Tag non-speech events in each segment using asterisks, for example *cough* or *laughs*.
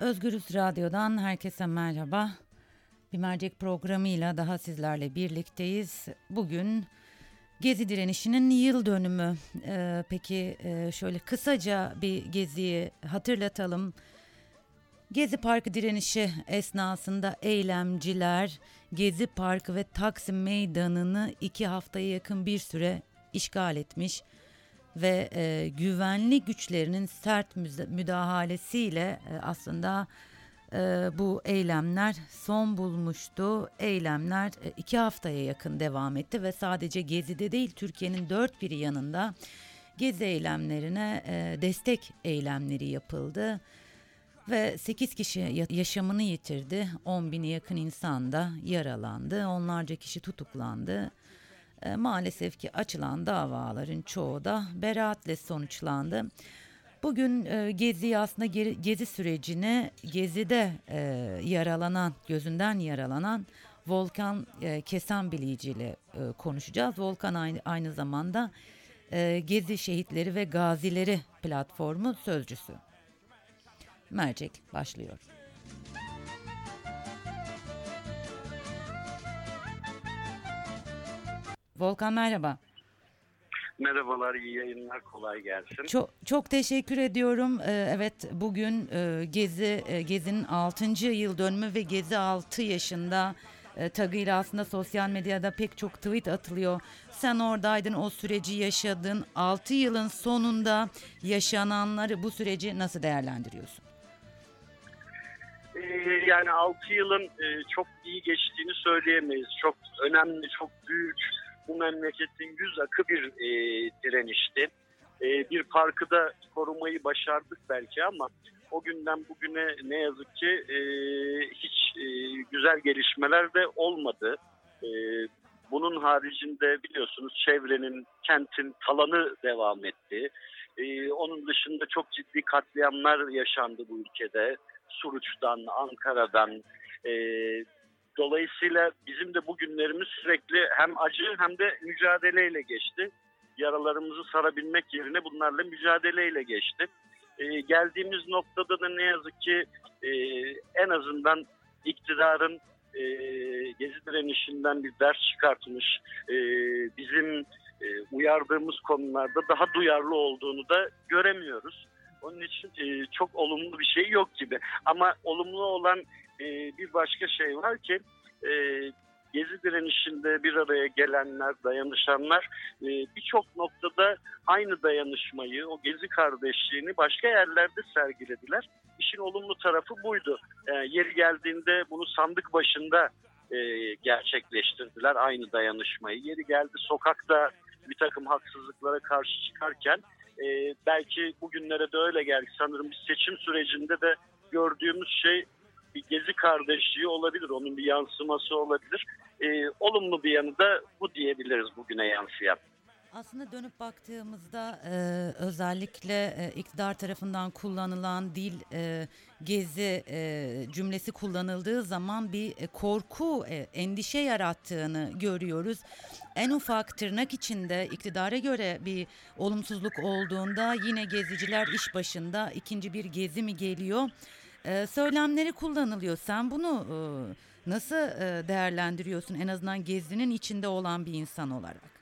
Özgürüz Radyo'dan herkese merhaba. Bir mercek programıyla daha sizlerle birlikteyiz. Bugün Gezi direnişinin yıl dönümü. Ee, peki e, şöyle kısaca bir geziyi hatırlatalım. Gezi Parkı direnişi esnasında eylemciler Gezi Parkı ve Taksim Meydanı'nı iki haftaya yakın bir süre işgal etmiş ve e, güvenlik güçlerinin sert müdahalesiyle e, aslında e, bu eylemler son bulmuştu. Eylemler e, iki haftaya yakın devam etti ve sadece Gezi'de değil Türkiye'nin dört bir yanında Gezi eylemlerine e, destek eylemleri yapıldı. Ve 8 kişi yaşamını yitirdi, 10 bini yakın insan da yaralandı, onlarca kişi tutuklandı. E, maalesef ki açılan davaların çoğu da beraatle sonuçlandı. Bugün e, Gezi aslında Gezi sürecini Gezi'de e, yaralanan, gözünden yaralanan Volkan e, Kesanbilici ile e, konuşacağız. Volkan aynı, aynı zamanda e, Gezi Şehitleri ve Gazileri platformu sözcüsü. Mercek başlıyor. Volkan merhaba. Merhabalar, iyi yayınlar, kolay gelsin. Çok çok teşekkür ediyorum. Ee, evet, bugün e, Gezi e, Gezi'nin 6. yıl dönümü ve Gezi 6 yaşında e, tagıyla aslında sosyal medyada pek çok tweet atılıyor. Sen oradaydın, o süreci yaşadın. 6 yılın sonunda yaşananları, bu süreci nasıl değerlendiriyorsun? Ee, yani 6 yılın çok iyi geçtiğini söyleyemeyiz. Çok önemli, çok büyük bu memleketin yüz akı bir e, direnişti. E, bir parkı da korumayı başardık belki ama o günden bugüne ne yazık ki e, hiç e, güzel gelişmeler de olmadı. E, bunun haricinde biliyorsunuz çevrenin, kentin talanı devam etti. E, onun dışında çok ciddi katliamlar yaşandı bu ülkede. Suruç'tan, Ankara'dan, e, Dolayısıyla bizim de bu günlerimiz sürekli hem acı hem de mücadeleyle geçti. Yaralarımızı sarabilmek yerine bunlarla mücadeleyle geçti. Ee, geldiğimiz noktada da ne yazık ki e, en azından iktidarın e, gezi direnişinden bir ders çıkartmış, e, bizim e, uyardığımız konularda daha duyarlı olduğunu da göremiyoruz. Onun için e, çok olumlu bir şey yok gibi. Ama olumlu olan e, bir başka şey var ki e, Gezi direnişinde bir araya gelenler, dayanışanlar e, birçok noktada aynı dayanışmayı, o Gezi kardeşliğini başka yerlerde sergilediler. İşin olumlu tarafı buydu. E, yeri geldiğinde bunu sandık başında e, gerçekleştirdiler aynı dayanışmayı. Yeri geldi sokakta bir takım haksızlıklara karşı çıkarken e, belki bugünlere de öyle geldik. Sanırım bir seçim sürecinde de gördüğümüz şey bir gezi kardeşliği olabilir. Onun bir yansıması olabilir. E, olumlu bir yanı da bu diyebiliriz bugüne yansıyan. Aslında dönüp baktığımızda e, özellikle e, iktidar tarafından kullanılan dil e, gezi e, cümlesi kullanıldığı zaman bir e, korku, e, endişe yarattığını görüyoruz. En ufak tırnak içinde iktidara göre bir olumsuzluk olduğunda yine geziciler iş başında ikinci bir gezi mi geliyor? E, söylemleri kullanılıyor. Sen bunu e, nasıl e, değerlendiriyorsun en azından gezinin içinde olan bir insan olarak?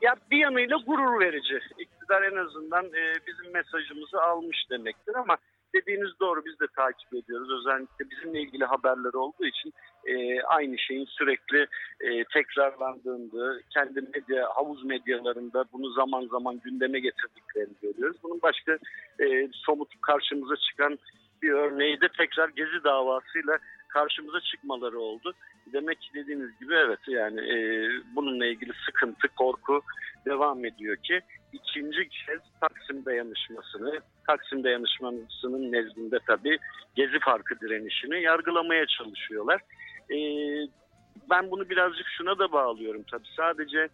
Ya bir yanıyla gurur verici. İktidar en azından e, bizim mesajımızı almış demektir ama dediğiniz doğru biz de takip ediyoruz. Özellikle bizimle ilgili haberler olduğu için e, aynı şeyin sürekli e, tekrarlandığını, kendi medya, havuz medyalarında bunu zaman zaman gündeme getirdiklerini görüyoruz. Bunun başka e, somut karşımıza çıkan bir örneği de tekrar Gezi davasıyla karşımıza çıkmaları oldu. Demek ki dediğiniz gibi evet yani e, bununla ilgili sıkıntı, korku devam ediyor ki ikinci kez Taksim dayanışmasını, Taksim dayanışmasının nezdinde tabii Gezi Parkı direnişini yargılamaya çalışıyorlar. E, ben bunu birazcık şuna da bağlıyorum tabii sadece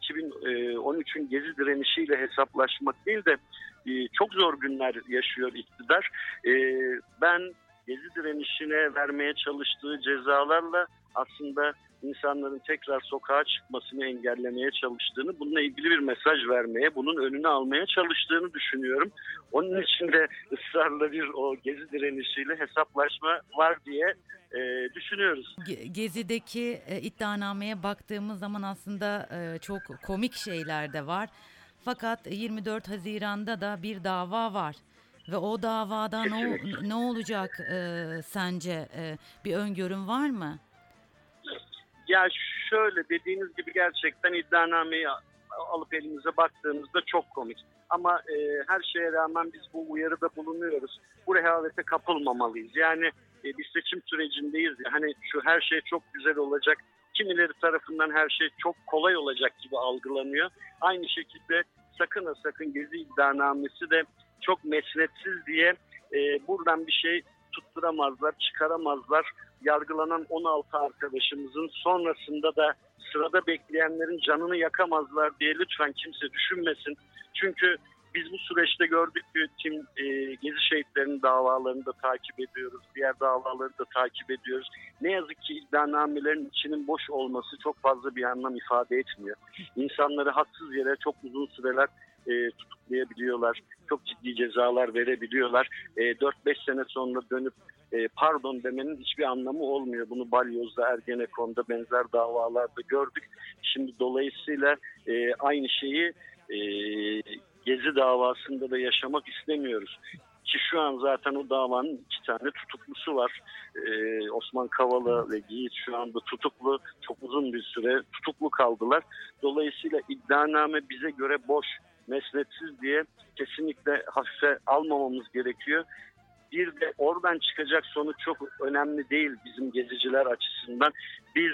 2013'ün Gezi direnişiyle hesaplaşmak değil de e, çok zor günler yaşıyor iktidar. E, ben Gezi direnişine vermeye çalıştığı cezalarla aslında insanların tekrar sokağa çıkmasını engellemeye çalıştığını, bununla ilgili bir mesaj vermeye, bunun önünü almaya çalıştığını düşünüyorum. Onun için de ısrarla bir o gezi direnişiyle hesaplaşma var diye e, düşünüyoruz. Gezi'deki e, iddianameye baktığımız zaman aslında e, çok komik şeyler de var. Fakat 24 Haziran'da da bir dava var. Ve o davada ne, ne olacak e, sence? E, bir öngörün var mı? Ya şöyle dediğiniz gibi gerçekten iddianameyi alıp elimize baktığımızda çok komik. Ama e, her şeye rağmen biz bu uyarıda bulunuyoruz. Bu rehavete kapılmamalıyız. Yani e, bir seçim sürecindeyiz. Ya, hani şu her şey çok güzel olacak. Kimileri tarafından her şey çok kolay olacak gibi algılanıyor. Aynı şekilde sakın ha sakın gezi iddianamesi de çok mesnetsiz diye e, buradan bir şey tutturamazlar, çıkaramazlar. Yargılanan 16 arkadaşımızın sonrasında da sırada bekleyenlerin canını yakamazlar diye lütfen kimse düşünmesin. Çünkü biz bu süreçte gördük ki tim e, Gezi şehitlerinin davalarını da takip ediyoruz. Diğer davaları da takip ediyoruz. Ne yazık ki iddianamelerin içinin boş olması çok fazla bir anlam ifade etmiyor. İnsanları haksız yere çok uzun süreler e, tutuklayabiliyorlar. Çok ciddi cezalar verebiliyorlar. E, 4-5 sene sonra dönüp e, pardon demenin hiçbir anlamı olmuyor. Bunu Balyoz'da, Ergenekon'da benzer davalarda gördük. Şimdi dolayısıyla e, aynı şeyi e, Gezi davasında da yaşamak istemiyoruz. Ki şu an zaten o davanın iki tane tutuklusu var. Ee, Osman Kavala ve Yiğit şu anda tutuklu. Çok uzun bir süre tutuklu kaldılar. Dolayısıyla iddianame bize göre boş, mesnetsiz diye kesinlikle hafife almamamız gerekiyor. Bir de oradan çıkacak sonuç çok önemli değil bizim geziciler açısından. Biz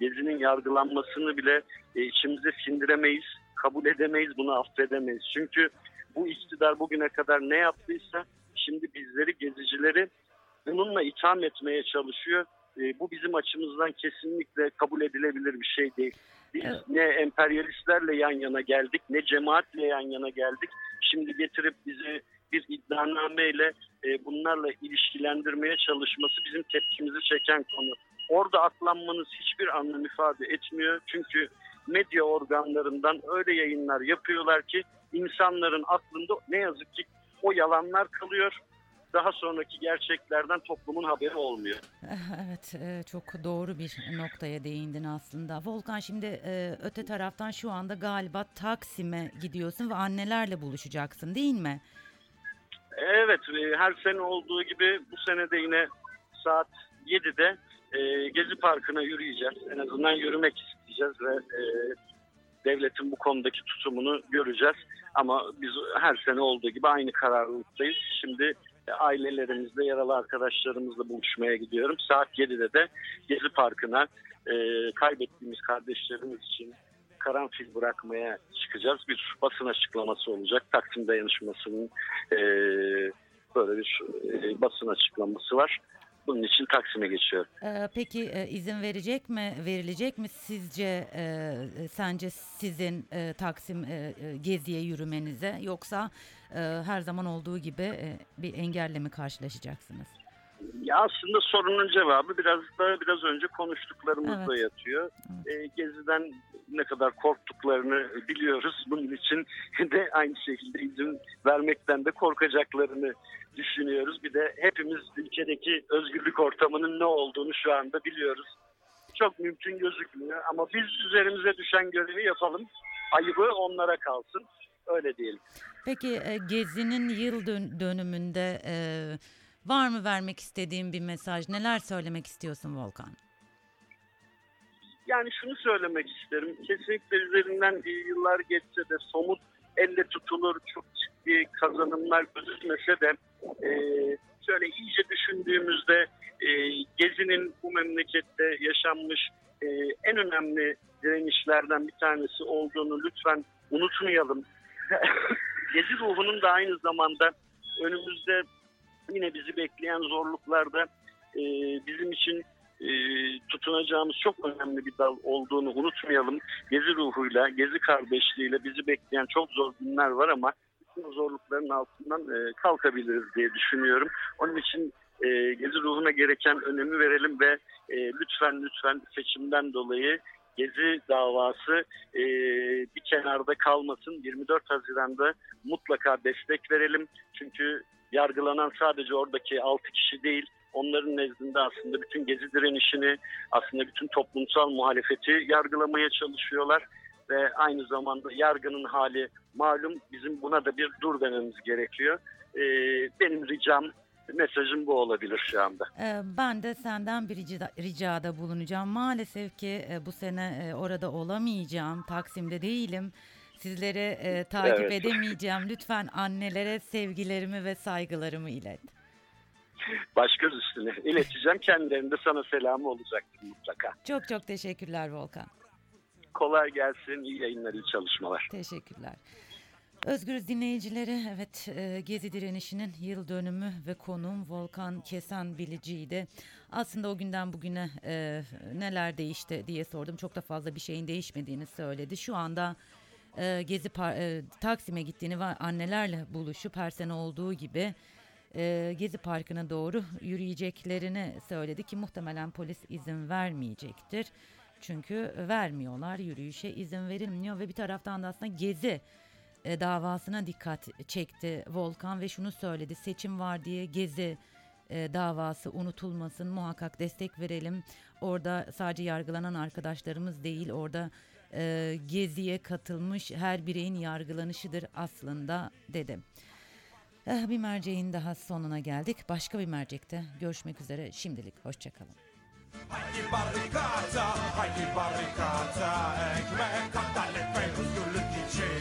gezinin yargılanmasını bile e, içimize sindiremeyiz kabul edemeyiz, bunu affedemeyiz. Çünkü bu iktidar bugüne kadar ne yaptıysa şimdi bizleri, gezicileri bununla itham etmeye çalışıyor. E, bu bizim açımızdan kesinlikle kabul edilebilir bir şey değil. Biz evet. ne emperyalistlerle yan yana geldik, ne cemaatle yan yana geldik. Şimdi getirip bizi bir iddianameyle e, bunlarla ilişkilendirmeye çalışması bizim tepkimizi çeken konu. Orada aklanmanız hiçbir anlam ifade etmiyor. Çünkü medya organlarından öyle yayınlar yapıyorlar ki insanların aklında ne yazık ki o yalanlar kalıyor. Daha sonraki gerçeklerden toplumun haberi olmuyor. *laughs* Evet e, çok doğru bir noktaya değindin aslında. Volkan şimdi e, öte taraftan şu anda galiba Taksim'e gidiyorsun ve annelerle buluşacaksın değil mi? Evet e, her sene olduğu gibi bu sene de yine saat 7'de Gezi Parkı'na yürüyeceğiz. En azından yürümek isteyeceğiz ve devletin bu konudaki tutumunu göreceğiz. Ama biz her sene olduğu gibi aynı kararlılıktayız. Şimdi ailelerimizle, yaralı arkadaşlarımızla buluşmaya gidiyorum. Saat 7'de de Gezi Parkı'na e, kaybettiğimiz kardeşlerimiz için karanfil bırakmaya çıkacağız. Bir basın açıklaması olacak. Taksim dayanışmasının e, böyle bir e, basın açıklaması var. Bunun için Taksim'e geçiyor. Ee, peki e, izin verecek mi, verilecek mi sizce, e, sence sizin e, Taksim e, e, geziye yürümenize yoksa e, her zaman olduğu gibi e, bir engelle mi karşılaşacaksınız? Ya aslında sorunun cevabı biraz da biraz önce konuştuklarımızda evet. yatıyor. E, geziden ne kadar korktuklarını biliyoruz. Bunun için *laughs* de aynı şekilde izin vermekten de korkacaklarını düşünüyoruz. Bir de hepimiz ülkedeki özgürlük ortamının ne olduğunu şu anda biliyoruz. Çok mümkün gözükmüyor ama biz üzerimize düşen görevi yapalım. Ayıbı onlara kalsın. Öyle diyelim. Peki e, Gezi'nin yıl dön dönümünde e, var mı vermek istediğin bir mesaj? Neler söylemek istiyorsun Volkan? Yani şunu söylemek isterim. Kesinlikle üzerinden yıllar geçse de somut elle tutulur çok ciddi kazanımlar gözükmese de e, şöyle iyice düşündüğümüzde e, Gezi'nin bu memlekette yaşanmış e, en önemli direnişlerden bir tanesi olduğunu lütfen unutmayalım. *laughs* Gezi ruhunun da aynı zamanda önümüzde yine bizi bekleyen zorluklarda e, bizim için e, tutunacağımız çok önemli bir dal olduğunu unutmayalım. Gezi ruhuyla, gezi kardeşliğiyle bizi bekleyen çok zor günler var ama bütün zorlukların altından e, kalkabiliriz diye düşünüyorum. Onun için e, Gezi ruhuna gereken önemi verelim ve e, lütfen lütfen seçimden dolayı Gezi davası e, bir kenarda kalmasın. 24 Haziran'da mutlaka destek verelim. Çünkü yargılanan sadece oradaki 6 kişi değil, onların nezdinde aslında bütün Gezi direnişini, aslında bütün toplumsal muhalefeti yargılamaya çalışıyorlar. Ve aynı zamanda yargının hali malum bizim buna da bir dur dememiz gerekiyor. E, benim ricam mesajım bu olabilir şu anda. Ee, Ben de senden bir ricada, ricada bulunacağım. Maalesef ki e, bu sene e, orada olamayacağım. Taksim'de değilim. Sizleri e, takip Evet. edemeyeceğim. Lütfen annelere sevgilerimi ve saygılarımı ilet. Baş göz üstüne ileteceğim. Kendilerinde sana selamı olacaktır mutlaka. Çok çok teşekkürler Volkan. Kolay gelsin, iyi yayınlar, iyi çalışmalar. Teşekkürler. Özgür dinleyicileri evet e, Gezi direnişinin yıl dönümü ve konuğum Volkan Kesen Bilici'ydi. Aslında o günden bugüne e, neler değişti diye sordum. Çok da fazla bir şeyin değişmediğini söyledi. Şu anda e, Gezi Par- e, Taksim'e gittiğini ve annelerle buluşup her sene olduğu gibi e, Gezi Parkı'na doğru yürüyeceklerini söyledi ki muhtemelen polis izin vermeyecektir. Çünkü vermiyorlar yürüyüşe izin verilmiyor ve bir taraftan da aslında Gezi e, davasına dikkat çekti Volkan ve şunu söyledi seçim var diye Gezi e, davası unutulmasın muhakkak destek verelim orada sadece yargılanan arkadaşlarımız değil orada e, Gezi'ye katılmış her bireyin yargılanışıdır aslında dedi. Eh, bir merceğin daha sonuna geldik. Başka bir mercekte görüşmek üzere. Şimdilik hoşçakalın. Haydi barrikata, haydi barrikata Ekmek adalet ve özgürlük için